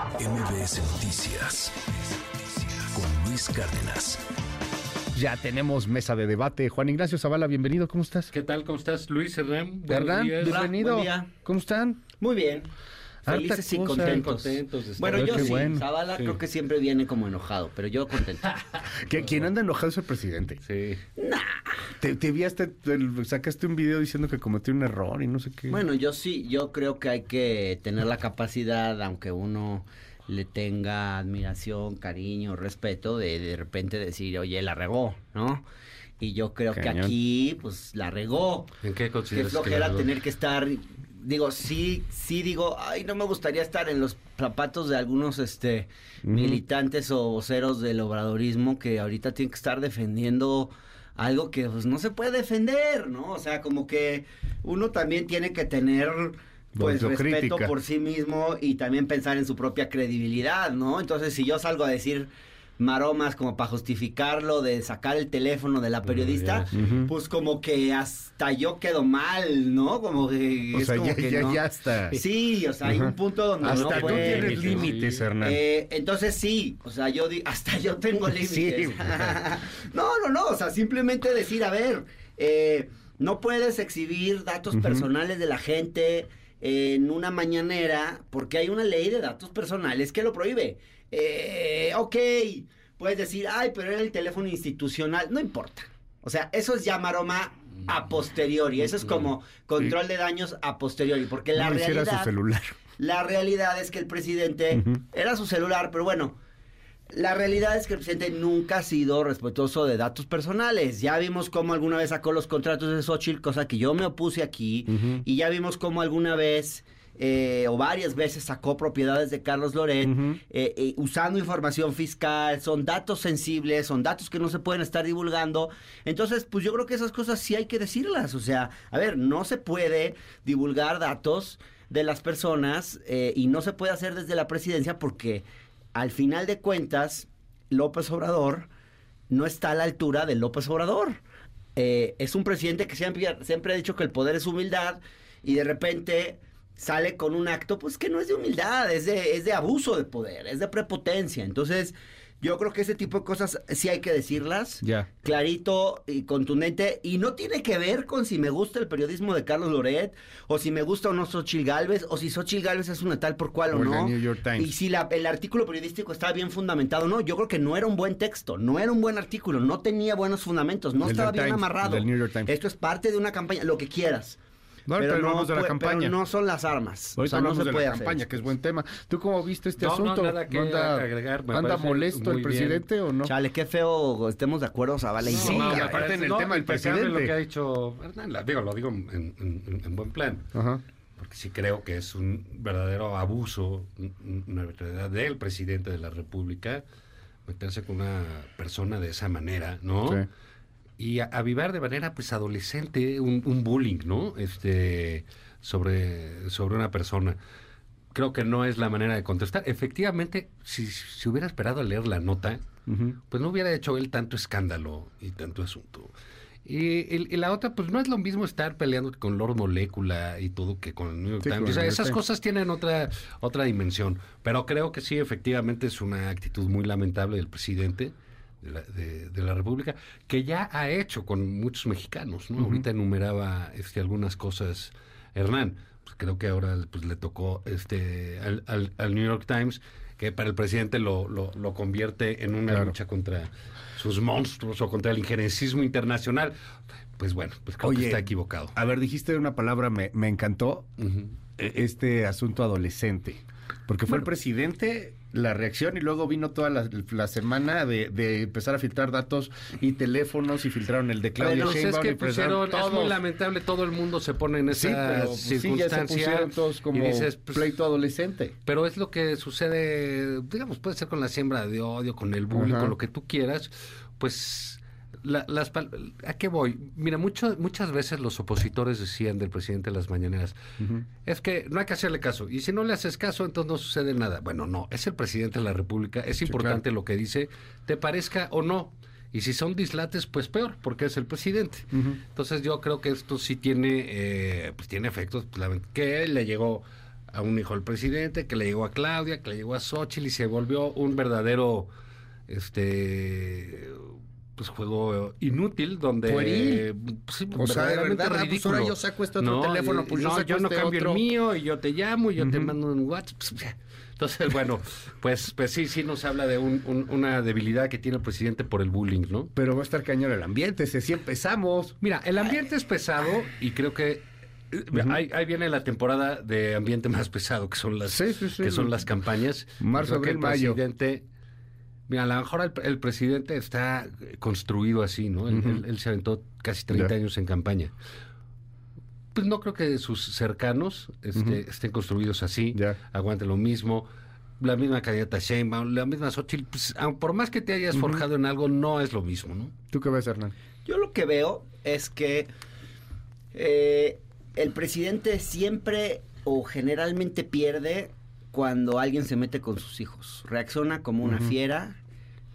MBS Noticias con Luis Cárdenas. Ya tenemos mesa de debate. Juan Ignacio Zavala, bienvenido. ¿Cómo estás? ¿Qué tal? ¿Cómo estás, Luis Hernán? Hernán, bienvenido. buen día. ¿Cómo están? Muy bien. Felices y contentos. Contentos de estar Bueno, yo sí. bueno. Zavala Sí. creo que siempre viene como enojado, pero yo contento. Que quien anda enojado es el presidente. Sí. Te, te vi hasta, el- sacaste un video diciendo que cometió un error y no sé qué. bueno, yo sí, yo creo que hay que tener la capacidad, aunque uno le tenga admiración, cariño, respeto, de de repente decir, oye, la regó, ¿no? Y yo creo que aquí, pues, la regó. ¿En qué Qué consideras que flojera la- tener que estar, digo, sí, sí digo, ay, no me gustaría estar en los zapatos de algunos, este, militantes o voceros del obradorismo que ahorita tienen que estar defendiendo algo que, pues, no se puede defender, ¿no? O sea, como que uno también tiene que tener, pues, respeto por sí mismo y también pensar en su propia credibilidad, ¿no? Entonces, si yo salgo a decir maromas como para justificarlo de sacar el teléfono de la periodista, pues como que hasta yo quedo mal, ¿no? Como que o es sea, como ya, que ya, no. ya está. Sí, o sea, hay un punto donde no Hasta tú puede. tienes límites, Hernán. Eh, entonces sí, o sea, yo di- hasta yo tengo límites. Sí. no, no, no, o sea, simplemente decir, a ver, eh, no puedes exhibir datos personales de la gente en una mañanera porque hay una ley de datos personales que lo prohíbe. Eh, ok, puedes decir, ay, pero era el teléfono institucional, no importa. O sea, eso es ya maroma a posteriori, eso es como control de daños a posteriori, porque la no realidad... su celular. La realidad es que el presidente era su celular, pero bueno, la realidad es que el presidente nunca ha sido respetuoso de datos personales. Ya vimos cómo alguna vez sacó los contratos de Xochitl, cosa que yo me opuse aquí, y ya vimos cómo alguna vez eh, o varias veces sacó propiedades de Carlos Loret eh, eh, usando información fiscal, son datos sensibles, son datos que no se pueden estar divulgando. Entonces, pues yo creo que esas cosas sí hay que decirlas. O sea, a ver, no se puede divulgar datos de las personas y no se puede hacer desde la presidencia porque al final de cuentas, López Obrador no está a la altura de López Obrador. Eh, es un presidente que siempre, siempre ha dicho que el poder es humildad y de repente sale con un acto pues que no es de humildad, es de, es de abuso de poder, es de prepotencia. Entonces, yo creo que ese tipo de cosas sí hay que decirlas. Ya. Clarito y contundente. Y no tiene que ver con si me gusta el periodismo de Carlos Loret, o si me gusta o no Xochil Gálvez, o si Xochil Gálvez es una tal por cual o, no. de New York Times. Y si la- el artículo periodístico está bien fundamentado, no. Yo creo que no era un buen texto, no era un buen artículo, no tenía buenos fundamentos, no El estaba bien Times, amarrado. Esto es parte de una campaña, lo que quieras. No, ahorita hablamos de la campaña. pero no son las armas. Ahorita o sea, no se de puede la hacer campaña, que es buen tema. ¿Tú cómo viste este No, no, asunto? nada que anda, agregar, me anda molesto el muy bien. presidente o no? Chale, qué feo, estemos de acuerdo, Zavala y Sí, No, aparte en el no, tema del presidente. lo que ha dicho Hernán, digo, lo digo en, en- en buen plan, Ajá. porque sí creo que es un verdadero abuso, un- una verdadera del presidente de la República, meterse con una persona de esa manera, ¿no? Sí. Y avivar de manera pues adolescente un, un bullying, ¿no? Este sobre, sobre una persona. Creo que no es la manera de contestar. Efectivamente, si, si hubiera esperado a leer la nota, pues no hubiera hecho él tanto escándalo y tanto asunto. Y, y- y la otra, pues no es lo mismo estar peleando con Lord Molécula y todo que con el New York Sí, Times. O sea, esas cosas tienen otra, otra dimensión. Pero creo que sí, efectivamente es una actitud muy lamentable del presidente de la, de- de la República, que ya ha hecho con muchos mexicanos. ¿no? Ahorita enumeraba este, algunas cosas Hernán. Pues creo que ahora pues, le tocó este al, al- al New York Times, que para el presidente lo, lo, lo convierte en una Claro. lucha contra sus monstruos o contra el injerencismo internacional. Pues bueno, pues creo que Oye, está equivocado. A ver, dijiste una palabra, me, me encantó, eh, este asunto adolescente. Porque fue el presidente la reacción y luego vino toda la, la semana de, de empezar a filtrar datos y teléfonos y filtraron el de Claudia Pues es que y pusieron, es muy lamentable, todo el mundo se pone en Sí, esa pero pues, sí, ya se circunstancia. todos como y dices, pues, pleito adolescente. Pero es lo que sucede, digamos, puede ser con la siembra de odio, con el bullying, con lo que tú quieras, pues la- las ¿a qué voy? Mira, mucho, muchas veces los opositores decían del presidente de las mañaneras, es que no hay que hacerle caso, y si no le haces caso, entonces no sucede nada. Bueno, no, es el presidente de la República, es importante lo que dice, te parezca o no. Y si son dislates, pues peor, porque es el presidente. Entonces yo creo que esto sí tiene, eh, pues tiene efectos, pues, que le llegó a un hijo del presidente, que le llegó a Claudia, que le llegó a Xochitl y se volvió un verdadero este pues juego inútil donde Pueril. pues, O sea, de verdad, ah, pues ridículo. ahora yo saco este otro teléfono, pues yo no, yo no este cambio otro. el mío y yo te llamo y yo te mando un WhatsApp. Pues, Entonces, bueno, pues, pues sí, sí nos habla de un- un- una debilidad que tiene el presidente por el bullying, ¿no? Pero va a estar cañón el ambiente, si así empezamos. Mira, el ambiente es pesado y creo que eh, ahí, ahí viene la temporada de ambiente más pesado, que son las, Sí, sí, sí. que son las campañas. Marzo, abril, mayo. presidente, mira, a lo mejor el, el presidente está eh, construido así, ¿no? Él, Ujú. él- él se aventó casi 30 Ya. años en campaña. Pues no creo que sus cercanos este, estén construidos así, Ya. aguanten lo mismo. La misma candidata Sheinbaum, la misma Xochitl, pues, por más que te hayas forjado en algo, no es lo mismo, ¿no? ¿Tú qué ves, Hernán? Yo lo que veo es que eh, el presidente siempre o generalmente pierde cuando alguien se mete con sus hijos. Reacciona como una fiera.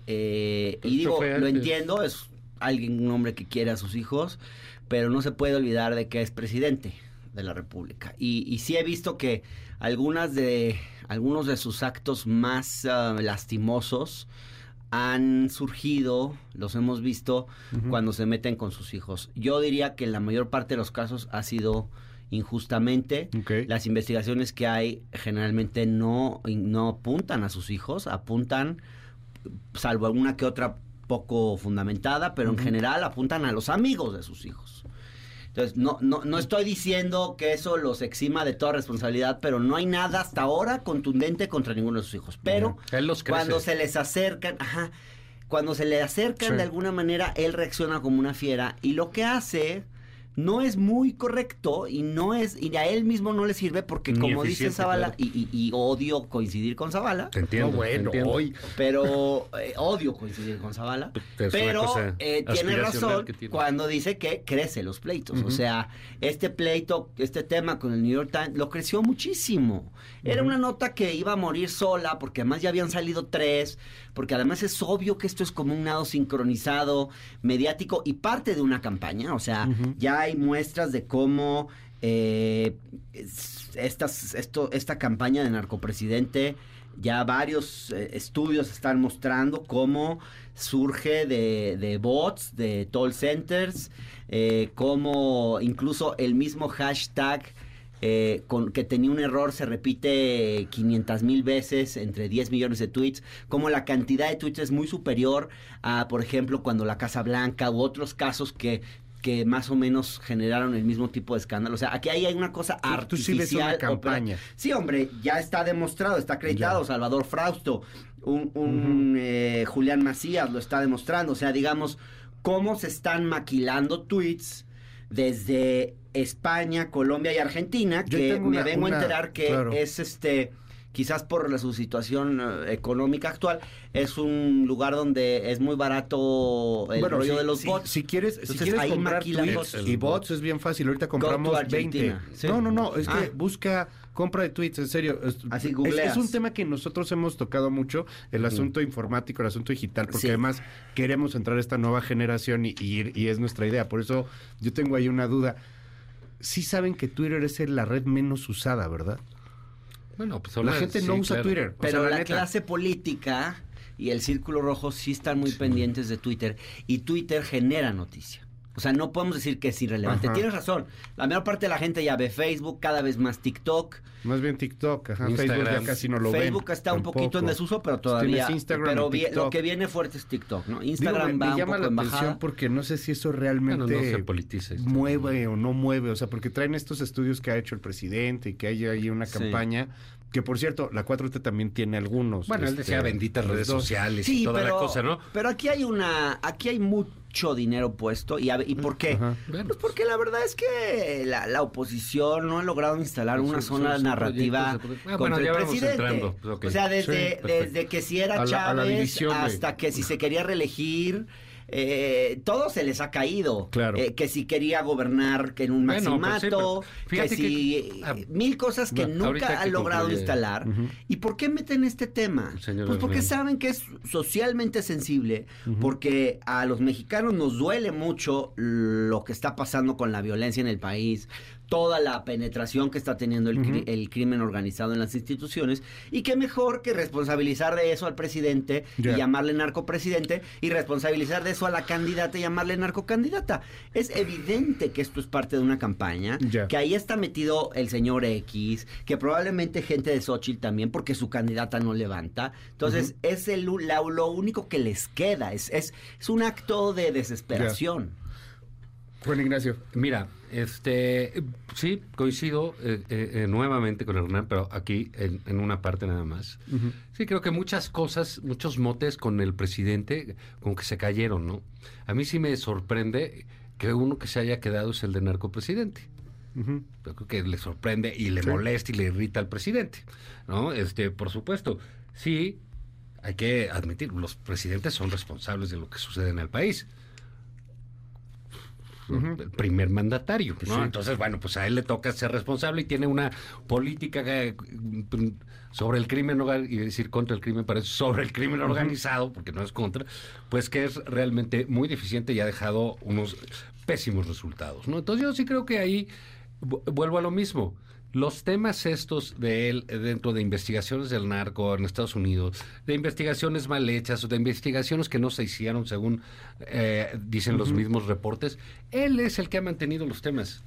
Eh, y digo, lo entiendo, es alguien, un hombre que quiere a sus hijos, pero no se puede olvidar de que es presidente de la República. Y, y sí he visto que algunas de, algunos de sus actos más ah, lastimosos han surgido, los hemos visto, cuando se meten con sus hijos. Yo diría que en la mayor parte de los casos ha sido injustamente. Las investigaciones que hay generalmente no, no apuntan a sus hijos, apuntan, salvo alguna que otra poco fundamentada, pero en general apuntan a los amigos de sus hijos. Entonces, no, no, no estoy diciendo que eso los exima de toda responsabilidad, pero no hay nada hasta ahora contundente contra ninguno de sus hijos. Pero Él los crece. cuando se les acercan, ajá, cuando se le acercan Sí. de alguna manera, él reacciona como una fiera y lo que hace no es muy correcto y no es y a él mismo no le sirve porque Ni como dice Zavala claro. y, y- y odio coincidir con Zavala, Te entiendo. No, bueno, te entiendo. hoy. pero eh, odio coincidir con Zavala, pero eh, tiene razón tiene. cuando dice que crece los pleitos. O sea, este pleito, este tema con el New York Times lo creció muchísimo. Era una nota que iba a morir sola porque además ya habían salido tres, porque además es obvio que esto es como un nado sincronizado, mediático y parte de una campaña. O sea, ya hay muestras de cómo eh, es- estas, esto, esta campaña de narcopresidente, ya varios eh, estudios están mostrando cómo surge de, de bots, de call centers, eh, cómo incluso el mismo hashtag eh, con, que tenía un error se repite 500 mil veces entre 10 millones de tweets, como la cantidad de tweets es muy superior a, por ejemplo, cuando la Casa Blanca u otros casos que que más o menos generaron el mismo tipo de escándalo. O sea, aquí ahí hay una cosa Tú- tú sí artificial. ves una opera- campaña. Sí, hombre, ya está demostrado, está acreditado. Ya. Salvador Frausto, un, un, eh, Julián Macías lo está demostrando. O sea, digamos, cómo se están maquilando tweets desde España, Colombia y Argentina, Yo que me una- vengo una- a enterar que claro. es este quizás por la- su situación eh, económica actual, es un lugar donde es muy barato el rollo si, de los si- bots. Si quieres, si Entonces, quieres ahí comprar tweets y bots es bien fácil. Ahorita compramos to 20. Argentina, sí. No, no, no. Es Ah. que busca compra de tweets, en serio. Es, Así es- googleas. es un tema que nosotros hemos tocado mucho, el asunto informático, el asunto digital, porque Sí. además queremos entrar a esta nueva generación y, y- y es nuestra idea. Por eso yo tengo ahí una duda. Sí saben que Twitter es la red menos usada, ¿verdad? Bueno, pues La gente no usa claro. Twitter. O Pero sea, la, neta. clase política y el círculo rojo sí están muy pendientes de Twitter y Twitter genera noticia. O sea, no podemos decir que es irrelevante. Ajá. Tienes razón. La mayor parte de la gente ya ve Facebook, cada vez más TikTok. Más bien TikTok, ajá. Instagram. Facebook ya casi no lo ven. Facebook está un poquito en desuso, pero todavía. tienes Instagram pero vi- lo que viene fuerte es TikTok, ¿no? Digo, Instagram me, me va un llama poco la en atención bajada. porque no sé si eso realmente no se politiza esto. mueve o no mueve, o sea, porque traen estos estudios que ha hecho el presidente y que hay ahí una Sí. Que por cierto, la 4T también tiene algunos. Bueno, él este, decía benditas redes dos. sociales Sí, y toda pero, la cosa, ¿no? pero aquí hay una, aquí hay mucho dinero puesto y, a ¿y por qué? Ajá. Pues porque la verdad es que la, la oposición no ha logrado instalar Son- una zona narrativa proyectos Ah, contra bueno, el ya vamos presidente. entrando. Pues. O sea, desde, desde que si era A la- a la Chávez de- hasta que si se quería reelegir, eh, todo se les ha caído. Claro. Eh, que si quería gobernar que en un Bueno, pues sí, maximato, que si que- ah, mil cosas que bueno, nunca han logrado concluye. instalar. ¿Y por qué meten este tema? Señor Pues porque saben que es socialmente sensible, porque a los mexicanos nos duele mucho lo que está pasando con la violencia en el país, toda la penetración que está teniendo el, cri- el crimen organizado en las instituciones y qué mejor que responsabilizar de eso al presidente y llamarle narcopresidente y responsabilizar de eso a la candidata y llamarle narcocandidata. Es evidente que esto es parte de una campaña, que ahí está metido el señor X, que probablemente gente de Xochitl también porque su candidata no levanta. Entonces es el, la- lo único que les queda, es, es, es un acto de desesperación. Juan Ignacio. Mira, este, sí, coincido eh, eh, eh, nuevamente con Hernán, pero aquí en, en una parte nada más. Sí, creo que muchas cosas, muchos motes con el presidente, como que se cayeron, ¿no? A mí sí me sorprende que uno que se haya quedado es el de narcopresidente. Yo creo que le sorprende y le Sí. molesta y le irrita al presidente, ¿no? Este, por supuesto, sí, hay que admitir, los presidentes son responsables de lo que sucede en el país. El primer mandatario, ¿no? Sí. Entonces, bueno, pues a él le toca ser responsable y tiene una política eh, sobre el crimen, y decir contra el crimen, parece sobre el crimen organizado, porque no es contra, pues que es realmente muy deficiente y ha dejado unos pésimos resultados, ¿no? Entonces yo sí creo que ahí vu- vuelvo a lo mismo. Los temas estos de él eh, dentro de investigaciones del narco en Estados Unidos, de investigaciones mal hechas o de investigaciones que no se hicieron según eh, dicen los mismos reportes, él es el que ha mantenido los temas.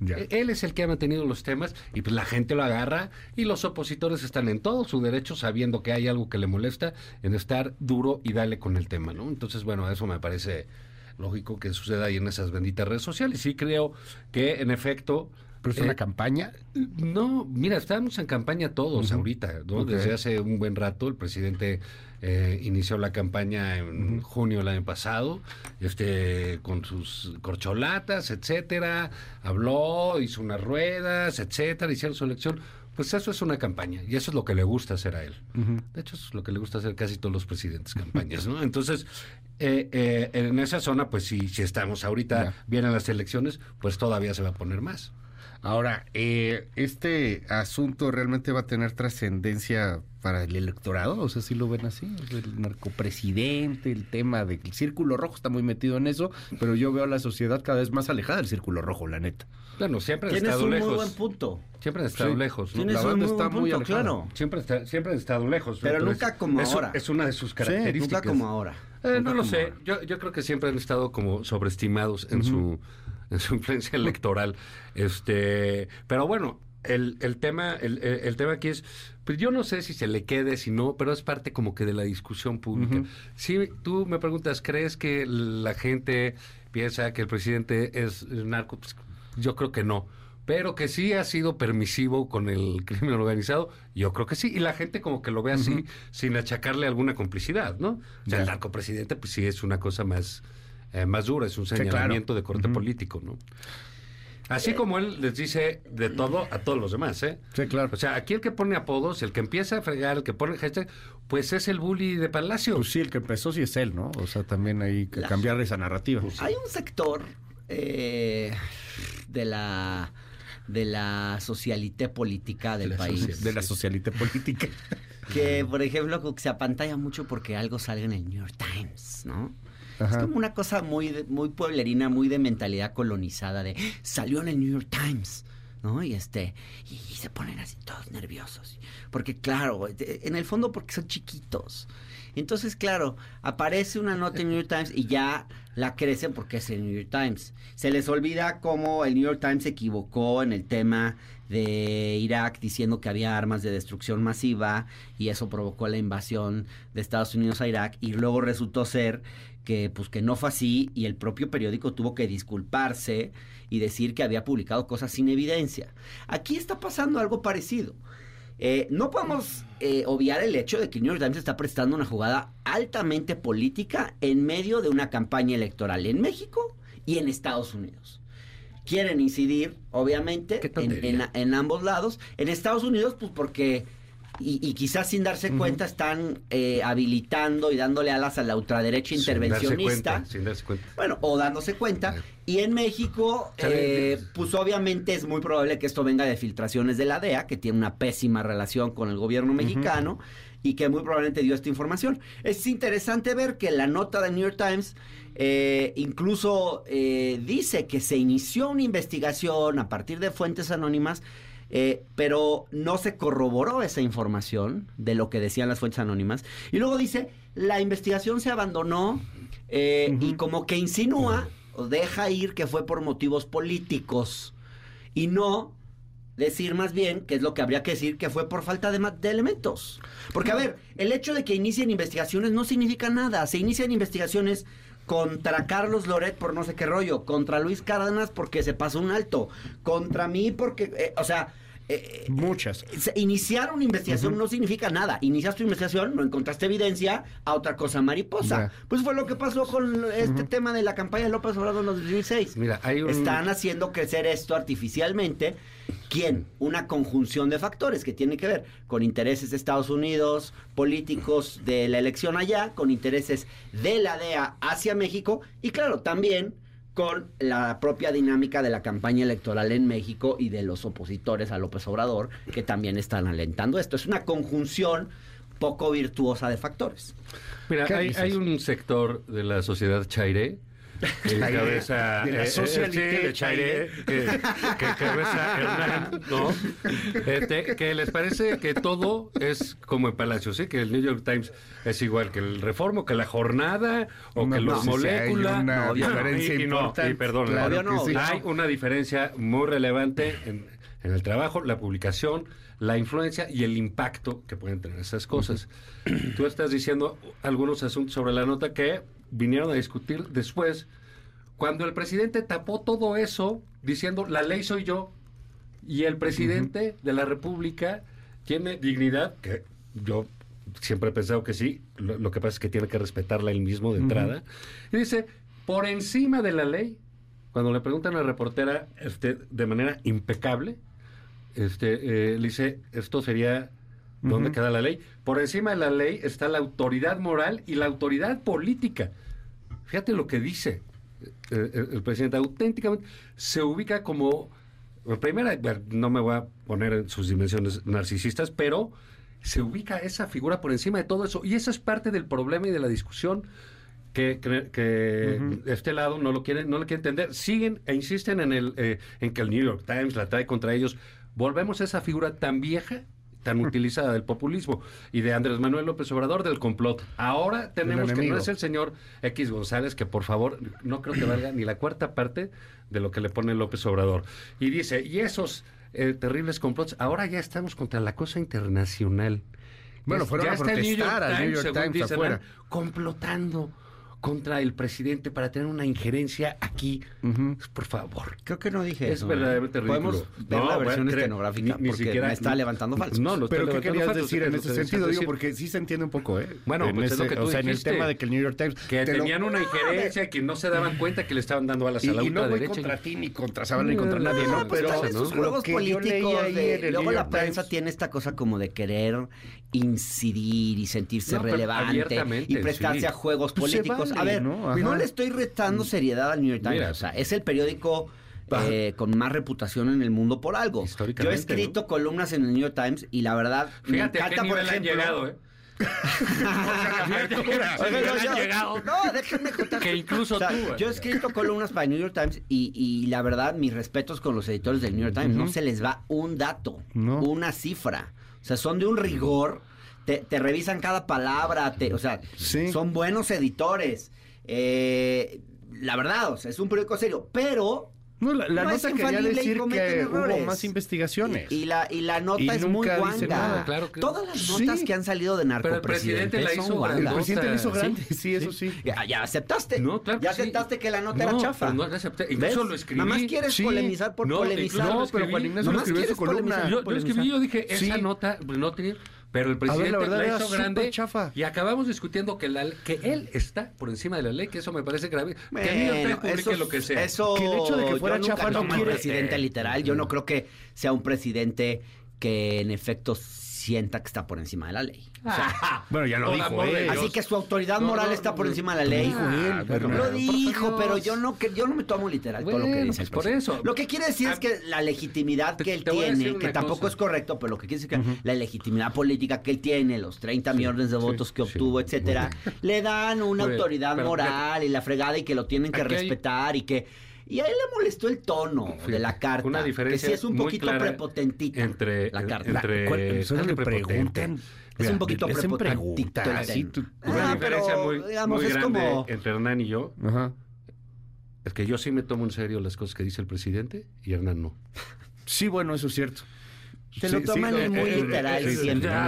Ya. E- Él es el que ha mantenido los temas y pues la gente lo agarra y los opositores están en todo su derecho sabiendo que hay algo que le molesta en estar duro y dale con el tema, ¿no? Entonces, bueno, eso me parece lógico que suceda ahí en esas benditas redes sociales. Sí creo que en efecto... Pero es una eh, campaña. no, mira, estamos en campaña todos ahorita, ¿no? Desde hace un buen rato el presidente eh, inició la campaña en junio del año pasado, este, con sus corcholatas, etcétera, habló, hizo unas ruedas, etcétera, hicieron su elección. Pues eso es una campaña y eso es lo que le gusta hacer a él. De hecho, eso es lo que le gusta hacer casi todos los presidentes, campañas, ¿no? Entonces, eh, eh, en esa zona, pues si, si estamos ahorita, vienen las elecciones, pues todavía se va a poner más. Ahora, eh, ¿este asunto realmente va a tener trascendencia para el electorado? O sea, si lo ven así? El narcopresidente, el tema del círculo rojo está muy metido en eso, pero yo veo a la sociedad cada vez más alejada del círculo rojo, la neta. Bueno, siempre han Tienes estado un lejos. muy buen punto. Siempre han estado Sí. lejos, ¿no? Tienes la un banda muy está buen muy punto, alejada. claro. Siempre, está- siempre han estado lejos. Pero Entonces, nunca como ahora. Es una de sus Sí, características. Nunca como ahora. Eh, Nunca no lo sé. ahora. Yo, yo creo que siempre han estado como sobreestimados en su en su influencia electoral. Este, pero bueno, el, el tema el, el- el tema aquí es pues yo no sé si se le quede, si no, pero es parte como que de la discusión pública. Si tú me preguntas, ¿crees que la gente piensa que el presidente es narco? Pues, yo creo que no. Pero que sí ha sido permisivo con el crimen organizado, yo creo que sí. Y la gente como que lo ve así, sin achacarle alguna complicidad, ¿no? O sea, el Ya. narcopresidente, pues sí es una cosa más, eh, más dura, es un claro. señalamiento de corte político, ¿no? Así como él les dice de todo a todos los demás, ¿eh? Sí, claro. O sea, aquí el que pone apodos, el que empieza a fregar, el que pone hashtag, pues es el bully de Palacio. Pues sí, el que empezó sí es él, ¿no? O sea, también hay que La- cambiar esa narrativa. Hay un sector eh, de la de la socialité política del La país De la socialite política. que por ejemplo se apantalla mucho porque algo salga en el New York Times, ¿no? Es como una cosa muy muy pueblerina, muy de mentalidad colonizada de salió en el New York Times, ¿no? Y este y, y se ponen así todos nerviosos, porque claro, en el fondo porque son chiquitos. Entonces, claro, aparece una nota en New York Times y ya la crecen porque es el New York Times. Se les olvida cómo el New York Times se equivocó en el tema de Irak diciendo que había armas de destrucción masiva y eso provocó la invasión de Estados Unidos a Irak y luego resultó ser que pues que no fue así y el propio periódico tuvo que disculparse y decir que había publicado cosas sin evidencia. Aquí está pasando algo parecido. Eh, no podemos eh, obviar el hecho de que New York Times está prestando una jugada altamente política en medio de una campaña electoral en México y en Estados Unidos. Quieren incidir, obviamente, en- en ambos lados. En Estados Unidos, pues porque y, y quizás sin darse cuenta están eh, habilitando y dándole alas a la ultraderecha Sin darse intervencionista. cuenta, sin darse cuenta. Bueno, o dándose cuenta. Sí. Y en México, eh, pues obviamente es muy probable que esto venga de filtraciones de la DEA, que tiene una pésima relación con el gobierno mexicano y que muy probablemente dio esta información. Es interesante ver que la nota del New York Times eh, incluso eh, dice que se inició una investigación a partir de fuentes anónimas. Eh, pero no se corroboró esa información de lo que decían las fuentes anónimas. Y luego dice, la investigación se abandonó eh, y como que insinúa o deja ir que fue por motivos políticos y no decir más bien, que es lo que habría que decir, que fue por falta de, de elementos. Porque, a ver, el hecho de que inicien investigaciones no significa nada. Se inician investigaciones contra Carlos Loret por no sé qué rollo, contra Luis Cárdenas porque se pasó un alto, contra mí porque, eh, o sea... eh, Muchas. Iniciar una investigación no significa nada. Iniciaste tu investigación, no encontraste evidencia, a otra cosa mariposa. Pues fue lo que pasó con este tema de la campaña de López Obrador en los 2006. Mira, hay un- Están haciendo crecer esto artificialmente. ¿Quién? Una conjunción de factores que tiene que ver con intereses de Estados Unidos, políticos de la elección allá, con intereses de la DEA hacia México y claro, también con la propia dinámica de la campaña electoral en México y de los opositores a López Obrador, que también están alentando esto. Es una conjunción poco virtuosa de factores. Mira, ¿Qué hay, hay un sector de la sociedad chaire que cabeza de la eh, eh, socialité de Chairé, que, que cabeza Hernán, ¿no? Este, que les parece que todo es como en Palacio, sí, que el New York Times es igual que el Reformo, que la Jornada o No, que no, los sí, sí, hay moléculas. una No, diferencia y, no, importante, y perdón, claro sí. hay una diferencia muy relevante en, en el trabajo, la publicación, la influencia y el impacto que pueden tener esas cosas. Tú estás diciendo algunos asuntos sobre la nota que vinieron a discutir después, cuando el presidente tapó todo eso diciendo la ley soy yo y el presidente de la República tiene dignidad, que yo siempre he pensado que sí, lo, lo que pasa es que tiene que respetarla él mismo de entrada, y dice, por encima de la ley, cuando le preguntan a la reportera este, de manera impecable, este, eh, le dice, esto sería, ¿dónde queda la ley? Por encima de la ley está la autoridad moral y la autoridad política. Fíjate lo que dice eh, el, el presidente, auténticamente se ubica como, primera, no me voy a poner en sus dimensiones narcisistas, pero se ubica esa figura por encima de todo eso. Y eso es parte del problema y de la discusión que, que, que Ujú. este lado no lo quiere, no lo quiere entender. Siguen e insisten en, el, eh, en que el New York Times la trae contra ellos. Volvemos a esa figura tan vieja tan utilizada del populismo y de Andrés Manuel López Obrador del complot. Ahora tenemos que no es el señor X González, que por favor no creo que valga ni la cuarta parte de lo que le pone López Obrador. Y dice, y esos eh, terribles complots, ahora ya estamos contra la cosa internacional. Bueno, fueron ya a está el New York protestar al New York Times dicen, afuera. complotando contra el presidente para tener una injerencia aquí. Ujú. Por favor. Creo que no dije Es eso. verdaderamente ¿eh? ridículo. Podemos ver No, la versión bueno, estenográfica ni- ni porque siquiera- me está levantando falsos. No, no Pero ¿qué querías falsos, decir en es lo ese sentido? Digo, porque sí se entiende un poco, ¿eh? Bueno, en pues es lo que tú o sea, en el dijiste. tema de que el New York Times... Que te lo- tenían una injerencia que no se daban cuenta que le estaban dando alas Y, a la y no voy ultraderecha. contra ti, ni contra Zavala, ni contra nadie, no, pues, Pero esos lo juegos políticos luego la prensa tiene esta cosa como de querer incidir y sentirse relevante y prestarse a juegos Pues a ver, ¿no? le estoy retando seriedad al New York Times. Mira. o sea, es el periódico eh, con más reputación en el mundo por algo. Yo he escrito columnas en el New York Times y la verdad me Fíjate a encanta, por ejemplo. llegado, ¿eh? No, déjenme contar. Que incluso O sea, tú, güey. Yo he escrito columnas para el New York Times y, y la verdad, mis respetos con los editores del New York Times. No se les va un dato, No. una cifra. O sea, son de un rigor. Te, te revisan cada palabra. Te, o sea, Sí. son buenos editores. Eh, la verdad, o sea, es un periódico serio. Pero No, la, la No es nota quería infalible y decir cometen que errores. hubo más investigaciones. Y, y la, y la nota Y es muy guanga. nada, claro que- Todas las Sí. notas que han salido de Pero el presidente la son hizo el presidente lo hizo Sí. grande, sí, eso sí. Ya, ya aceptaste. No, claro que ya sí. aceptaste que la nota No, era chafa. pero no la acepté. Incluso ¿Ves? lo escribí. Nada más quieres Sí. polemizar por No, polemizar. No, lo pero Juan. Ignacio lo escribió en su columna. Yo, yo polemizar. escribí, yo dije, esa nota pues, no tiene... Pero el ver, la presidente verdad la hizo grande chafa. y acabamos discutiendo que, la, que él está por encima de la ley, que eso me parece grave. que Bueno, publique lo que sea. Eso, Que el hecho de que fuera chafa no quiere- presidente literal. Yo no creo que sea un presidente que en efecto sienta que está por encima de la ley. Bueno, ya lo dijo. Dios. Así que su autoridad No, moral no, está por no. encima de la ley. dijo él, Ah, Bernardo. Lo dijo, Dios. pero yo no que yo no me tomo literal todo lo que Bueno, dice. pues el por eso. Lo que quiere decir Ah, es que la legitimidad te- que él tiene, que tampoco cosa. es correcto, pero lo que quiere decir que la legitimidad política que él tiene, los 30 millones de votos que sí, obtuvo, etcétera, le dan una autoridad pero moral y la fregada y que lo tienen que respetar y que y a él le molestó el tono Fíjate, de la carta, una diferencia que sí es un poquito prepotentita entre la carta. entre ¿Cuál- solo es le prepotente. preguntan? Es Mira, un poquito prepotentito sí, Una Ah, diferencia pero, muy, digamos, muy es grande como- entre Hernán y yo Ajá. es que yo sí me tomo en serio las cosas que dice el presidente y Hernán no. Sí, bueno, eso es cierto. Se lo toman muy literal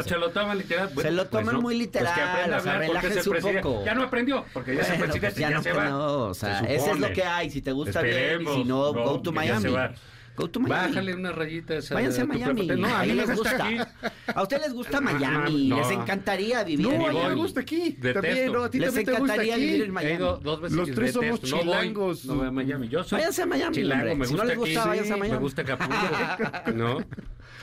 se lo toman literal. Se lo toman muy literal, Pues que o sea, el relájense un poco. Ya no aprendió, porque ya Bueno, presidente pues ya ya no, se que va. no, o Se sea, eso es lo que hay. Si te gusta bien y si no, go to que ya se Miami. Go to Miami. Bájale unas rayitas. Váyanse a Miami. No, a Ahí mí les gusta gusta. aquí. A ustedes les gusta No, Miami. no. Les encantaría vivir No, en a mí me Miami. gusta aquí. Detesto. También, no, a ti Les también te gusta encantaría aquí. vivir en Miami. ido dos veces Los tres somos detesto. No voy, chilangos. No voy a Miami. Yo soy Váyanse a Miami, chilango, me Si no gusta les gusta, aquí. váyanse a Miami. Me gusta Acapulco. ¿No?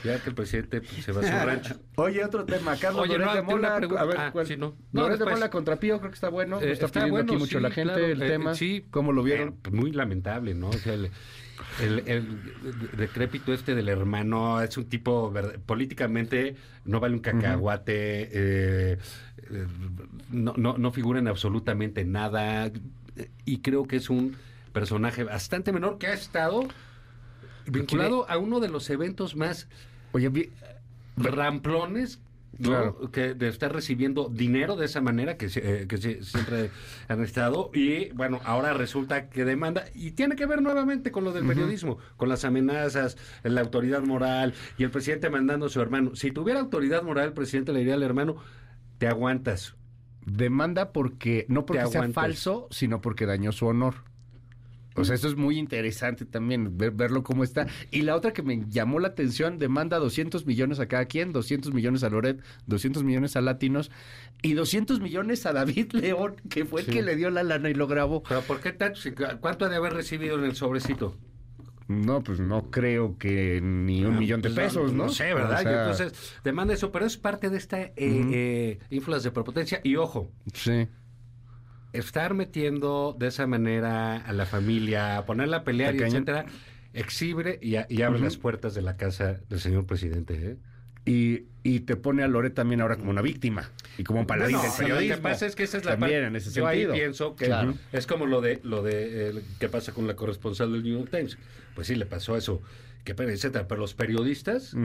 Ya que el presidente pues, se va a su rancho. Oye, otro tema. Carlos Oye, Loret no, de Mola. A ver, Ah, ¿cuál? sí, no. No, Loret de. Mola contra Pío, creo que está bueno. Eh, está, pidiendo aquí mucho sí, la gente claro, el eh, tema. sí. ¿Cómo lo vieron? Eh, pues, muy lamentable, ¿no? O sea, el, el- decrépito este del hermano es un tipo políticamente no vale un cacahuate, eh, eh, no, no, no figura en absolutamente nada eh, y creo que es un personaje bastante menor que ha estado vinculado a uno de los eventos más Oye, vi- ramplones ¿no? Claro. que de estar recibiendo dinero de esa manera que, eh, que siempre han estado y bueno ahora resulta que demanda y tiene que ver nuevamente con lo del periodismo con las amenazas la autoridad moral y el presidente mandando a su hermano si tuviera autoridad moral el presidente le diría al hermano te aguantas demanda porque no porque sea falso, sino porque dañó su honor. O sea, esto es muy interesante también, ver- verlo cómo está. Y la otra que me llamó la atención, demanda 200 millones a cada quien, 200 millones a Loret, 200 millones a Latinos y 200 millones a David León, que fue el que le dio la lana y lo grabó. pero ¿por qué tanto? ¿cuánto ha de haber recibido en el sobrecito? No, pues no creo que ni un Ah, millón de pues, pesos, ¿no? No sé, ¿verdad? O sea, entonces demanda eso, pero es parte de esta eh, eh, ínfulas de prepotencia y ojo, Sí. Estar metiendo de esa manera a la familia, ponerla a pelear, y cañón. etcétera, exhibe y, a- y abre las puertas de la casa del señor presidente. ¿eh? Y, y te pone a Loret también ahora como una víctima y como un paladín Bueno, del periodismo. Lo que pasa es que esa es la También parte- en ese Yo ahí sentido. pienso que Claro. es como lo de lo de eh, qué pasa con la corresponsal del New York Times. Pues sí, le pasó eso, que pena, etcétera. Pero los periodistas,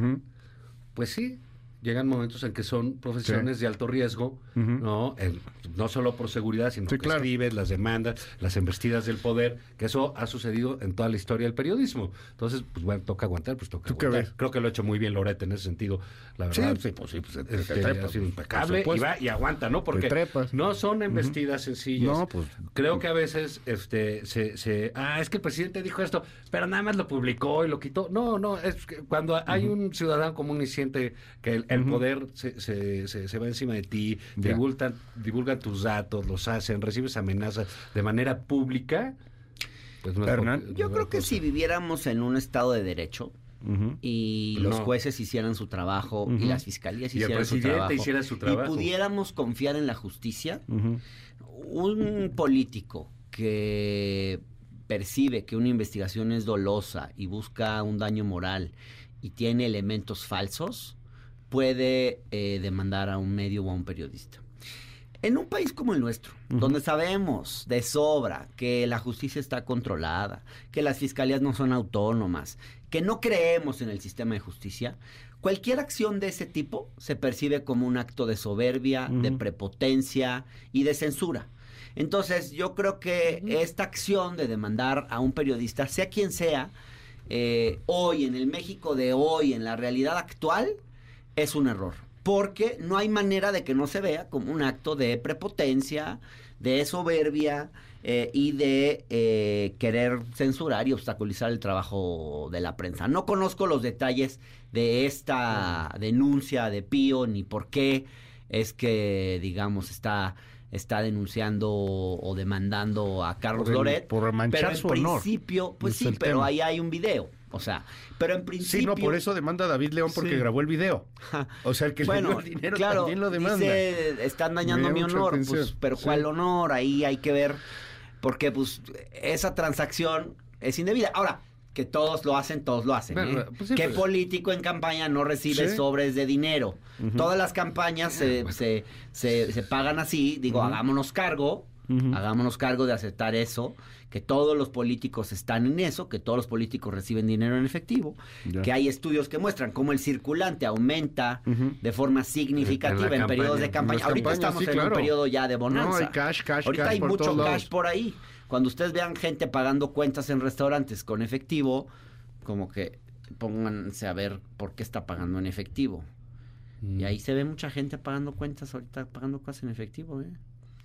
pues sí, llegan momentos en que son profesiones de alto riesgo. ¿no? El- no solo por seguridad, sino Sí, que claro. escribes, las demandas, las embestidas del poder, que eso ha sucedido en toda la historia del periodismo. Entonces, pues bueno, toca aguantar, pues toca ¿Tú qué aguantar. ves? Creo que lo ha hecho muy bien Loret en ese sentido, la Sí, verdad. sí, pues sí, pues, te- te Este, trepas, ha sido por impecable y va y aguanta, ¿no? Porque trepas. no son embestidas sencillas. No, pues- Creo que a veces este se, se ah, es que el presidente dijo esto, pero nada más lo publicó y lo quitó. No, no, es que cuando hay un ciudadano común y siente que el, el poder se, se, se, se va encima de ti, divulgan, divulgan tus datos, los hacen, recibes amenazas de manera pública, pues no Hernán, Yo no creo que cosa. si viviéramos en un estado de derecho y los No. jueces hicieran su trabajo y las fiscalías Y el hicieran su trabajo, hiciera su trabajo. y pudiéramos confiar en la justicia, un político que percibe que una investigación es dolosa y busca un daño moral y tiene elementos falsos, puede eh, demandar a un medio o a un periodista. En un país como el nuestro, donde sabemos de sobra que la justicia está controlada, que las fiscalías no son autónomas, que no creemos en el sistema de justicia, cualquier acción de ese tipo se percibe como un acto de soberbia, de prepotencia y de censura. Entonces, yo creo que esta acción de demandar a un periodista, sea quien sea, eh, hoy, en el México de hoy, en la realidad actual, es un error. Porque no hay manera de que no se vea como un acto de prepotencia, de soberbia eh, y de eh, querer censurar y obstaculizar el trabajo de la prensa. No conozco los detalles de esta denuncia de Pío ni por qué es que, digamos, está está denunciando o demandando a Carlos Por el- Loret. por manchar pero en su honor. principio, pues Es sí, pero tema. ahí hay un video. O sea, pero en principio... Sí, no, por eso demanda a David León porque Sí. grabó el video. O sea, el que le bueno, dio el dinero claro, también lo demanda. dice, están dañando mi honor, atención. pues, pero Sí. ¿cuál honor? Ahí hay que ver, porque pues esa transacción es indebida. Ahora, que todos lo hacen, todos lo hacen. Bueno, ¿eh? pues sí, ¿Qué pues- político en campaña no recibe Sí. sobres de dinero? Todas las campañas se, se, se- se pagan así, digo, hagámonos cargo, Hagámonos cargo de aceptar eso, que todos los políticos están en eso, que todos los políticos reciben dinero en efectivo, Ya. que hay estudios que muestran cómo el circulante aumenta de forma significativa en, En periodos de campaña. Ahorita campañas, estamos sí, en un periodo ya de bonanza. No, hay cash, cash, Ahorita cash hay por mucho todos cash lados. por ahí. Cuando ustedes vean gente pagando cuentas en restaurantes con efectivo, como que pónganse a ver por qué está pagando en efectivo. Mm. Y ahí se ve mucha gente pagando cuentas ahorita, pagando cosas en efectivo, ¿eh?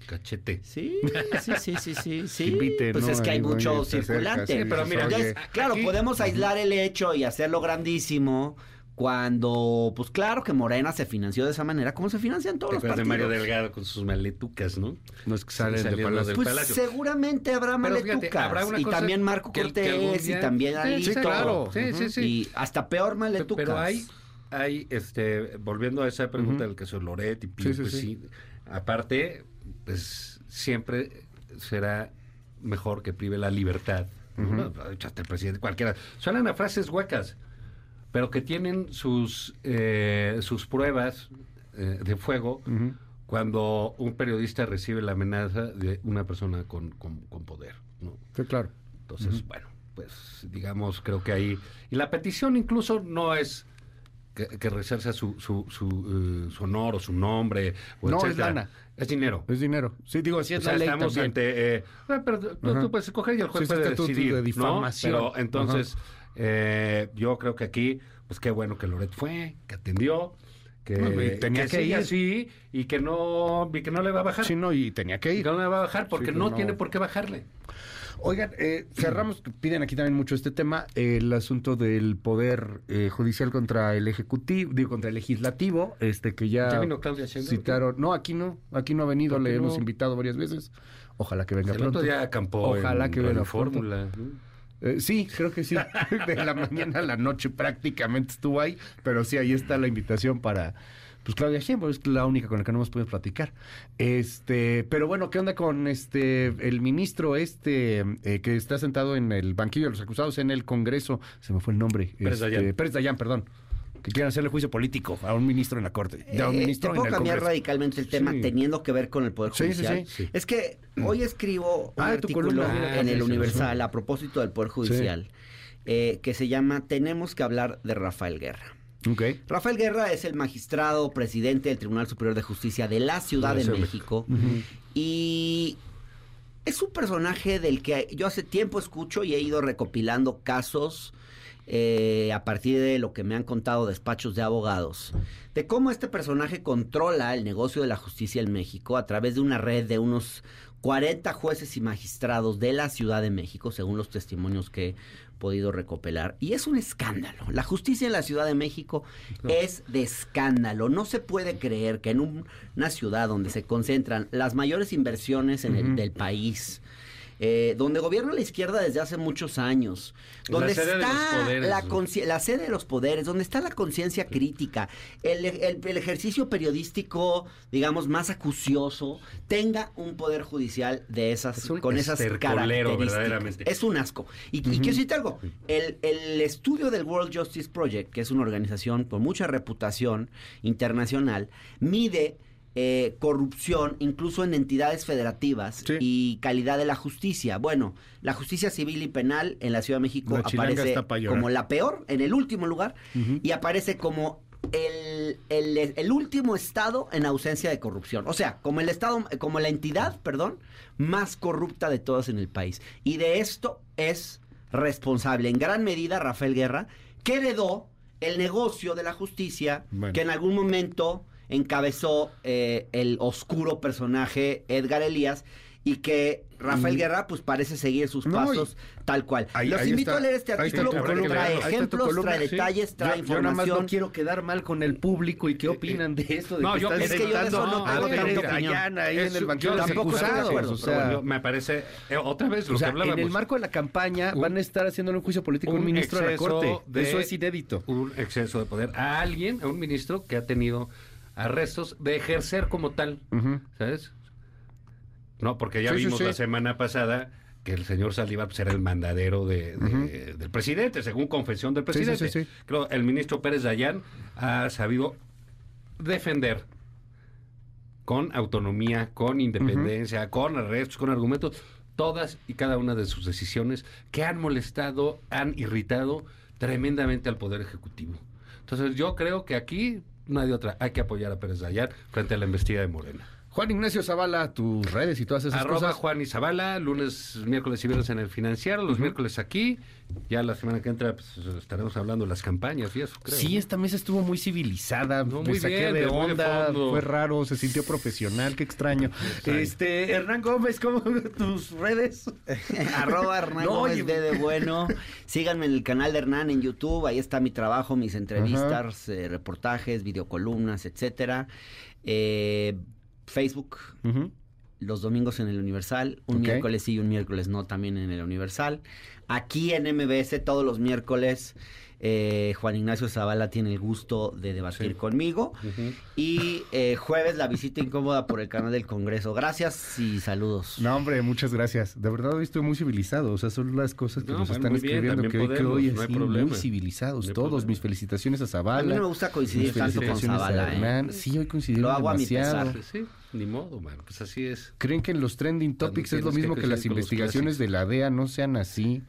Cachete. Sí, sí, sí, sí, sí, sí. invite, pues ¿no? es que hay Ahí, mucho circulante. Sí, pero mira, oye, claro, aquí- podemos aislar el hecho y hacerlo grandísimo cuando, pues claro que Morena se financió de esa manera, como se financian todos ¿Te los acuerdas de partidos. Mario Delgado con sus maletucas, no? no es que salen de saliendo palacio. del Pues Palacio. seguramente habrá Pero fíjate, maletucas. habrá una y cosa también Marco que- que algún Cortés día- y también Alito. sí, claro. Sí, sí, sí. Y hasta peor maletucas. Pero hay, hay, este, volviendo a esa pregunta del caso de Loret y Pío, Sí, sí, pues sí. sí. Aparte, pues siempre será mejor que prive la libertad. ¿no? Hasta el presidente, cualquiera. Suenan a frases huecas, pero que tienen sus, eh, sus pruebas eh, de fuego cuando un periodista recibe la amenaza de una persona con, con, con poder. ¿no? Sí, claro. Entonces, bueno, pues digamos, creo que ahí... Y la petición incluso no es que, que resalza su, su, su, eh, su honor o su nombre. O No, es lana. Es dinero. Es dinero. Sí, digo, sí O es sea, la ley estamos también. ante... eh, ah, pero tú, puedes escoger y el juez Sí, puede decidir, de ¿no? difamación. Pero entonces, eh, yo creo que aquí, pues qué bueno que Loret fue, que atendió, que, No, tenía que ir. así y que no, y que no le va a bajar. Sí, no, y tenía que Y ir. que no le va a bajar porque Sí, no, no. tiene por qué bajarle. Oigan, eh, cerramos, piden aquí también mucho este tema, el asunto del poder eh, judicial contra el ejecutivo, digo, contra el legislativo, este que ya, ¿Ya vino Claudia Sheinbaum? citaron. No, aquí no, aquí no ha venido, ¿Por qué le no? hemos invitado varias veces. Ojalá que venga El pronto. día acampó Ojalá en que venga. Fórmula. Eh, sí, creo que sí. De la mañana a la noche prácticamente estuvo ahí, pero sí, ahí está la invitación para, pues Claudia Sheinbaum es la única con la que no hemos podido platicar. Este, pero bueno, ¿qué onda con este el ministro este eh, que está sentado en el banquillo de los acusados en el Congreso? Se me fue el nombre. Pérez Este. Pérez Dayán, perdón. Que quieren hacerle juicio político a un ministro en la corte. a un Eh, ministro en el cambiar Congreso. radicalmente el tema Sí. teniendo que ver con el Poder Judicial. sí. Sí. Es que hoy escribo un Ah, tu artículo columna. en Ah, el sí, sí, Universal a propósito del Poder Judicial eh, que se llama Tenemos que hablar de Rafael Guerra. Rafael Guerra es el magistrado presidente del Tribunal Superior de Justicia de la Ciudad De México. Y es un personaje del que yo hace tiempo escucho y he ido recopilando casos eh, a partir de lo que me han contado despachos de abogados, de cómo este personaje controla el negocio de la justicia en México a través de una red de unos 40 jueces y magistrados de la Ciudad de México, según los testimonios que podido recopilar. Y es un escándalo. La justicia en la Ciudad de México es de escándalo. No se puede creer que en un- una ciudad donde se concentran las mayores inversiones en el, del país, eh, donde gobierna la izquierda desde hace muchos años, donde está poderes, la, la sede de los poderes, donde está la conciencia crítica, el, el- el ejercicio periodístico, digamos, más acucioso, tenga un poder judicial de esas, Es con esas características. Es un asco. Y, y quiero decirte algo, el, el estudio del World Justice Project, que es una organización con mucha reputación internacional, mide eh, corrupción incluso en entidades federativas Sí. y calidad de la justicia. Bueno, la justicia civil y penal en la Ciudad de México La aparece como la peor, en el último lugar, y aparece como el, el- el último estado en ausencia de corrupción. O sea, como el estado, como la entidad, perdón, más corrupta de todas en el país. Y de esto es responsable en gran medida Rafael Guerra, que heredó el negocio de la justicia Bueno. que en algún momento encabezó eh, el oscuro personaje Edgar Elías y que Rafael Guerra pues parece seguir sus No, pasos tal cual. Ahí- Los ahí invito está- a leer este artículo porque columna, trae ejemplos, columna, trae sí. detalles, trae yo, yo nada más información. no quiero quedar mal con el público y qué opinan de esto. De No, que yo- es que yo de eso no a tengo tanta opinión. Ahí en el banquillo tampoco estoy de acuerdo, O pero sea, bueno, me parece eh, otra vez lo o sea, que hablábamos. en el marco de la campaña Un- van a estar haciéndole un juicio político a un un ministro de la Corte. de- Eso es inédito. un exceso de poder a alguien, a un ministro que ha tenido arrestos de ejercer como tal. ¿sabes? No, porque ya Sí, vimos sí. la semana pasada que el señor Saliva pues, era el mandadero de, de- del presidente, según confesión del presidente. sí, sí. Creo el ministro Pérez Dayán ha sabido defender con autonomía, con independencia, con arrestos, con argumentos, todas y cada una de sus decisiones que han molestado, han irritado tremendamente al Poder Ejecutivo. Entonces yo creo que aquí hay de otra, hay que apoyar a Pérez Dayán frente a la embestida de Morena. Juan Ignacio Zavala, tus redes y todas esas Arroba cosas. Juan y Zabala, lunes, miércoles y viernes en el financiero, los miércoles aquí, ya la semana que entra pues, estaremos hablando de las campañas y eso, creo. Sí, esta mesa estuvo muy civilizada, No, me muy saqué bien, de de de onda, fue raro, se sintió profesional, qué extraño. Este, Hernán Gómez, ¿cómo tus redes? Arroba Hernán No, Gómez oye. D de bueno. Síganme en el canal de Hernán en YouTube. Ahí está mi trabajo, mis entrevistas, eh, reportajes, videocolumnas, etcétera. Eh, Facebook, los domingos en el Universal, un miércoles sí y un miércoles no también en el Universal. Aquí en MBS todos los miércoles eh, Juan Ignacio Zavala tiene el gusto de debatir Sí. conmigo. Y eh, jueves la visita incómoda por el canal del Congreso. Gracias y saludos. No, hombre, muchas gracias. De verdad hoy estoy muy civilizado. O sea, son las cosas que No, nos bueno, están bien, escribiendo que hoy, que podemos, hoy no así, muy civilizados No todos. problema. Mis felicitaciones a Zavala. A mí no me gusta coincidir tanto con Zavala, ¿eh? Sí, hoy coincidimos Lo hago a mi pesar. Sí, ni modo, man, pues así es. ¿Creen que en los trending topics es lo que mismo que, las investigaciones de la DEA no sean así?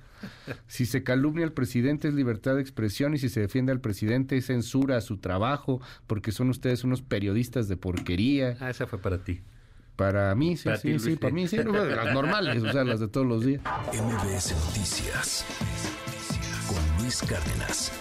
Si se calumnia al presidente es libertad de expresión y si se defiende al presidente es censura a su trabajo porque son ustedes unos periodistas de porquería. Ah, esa fue para ti. Para mí, sí, Para sí, ti, sí, para mí, sí, las normales, o sea, las de todos los días. MBS Noticias con Luis Cárdenas.